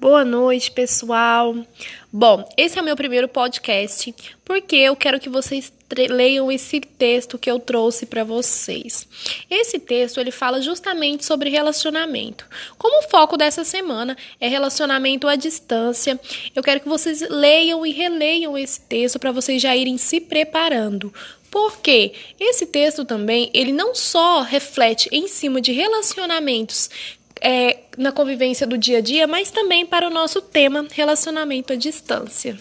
Boa noite, pessoal. Bom, esse é o meu primeiro podcast porque eu quero que vocês leiam esse texto que eu trouxe para vocês. Esse texto ele fala justamente sobre relacionamento. Como o foco dessa semana é relacionamento à distância, eu quero que vocês leiam e releiam esse texto para vocês já irem se preparando. Porque esse texto também, ele não só reflete em cima de relacionamentos é, na convivência do dia a dia, mas também para o nosso tema relacionamento à distância.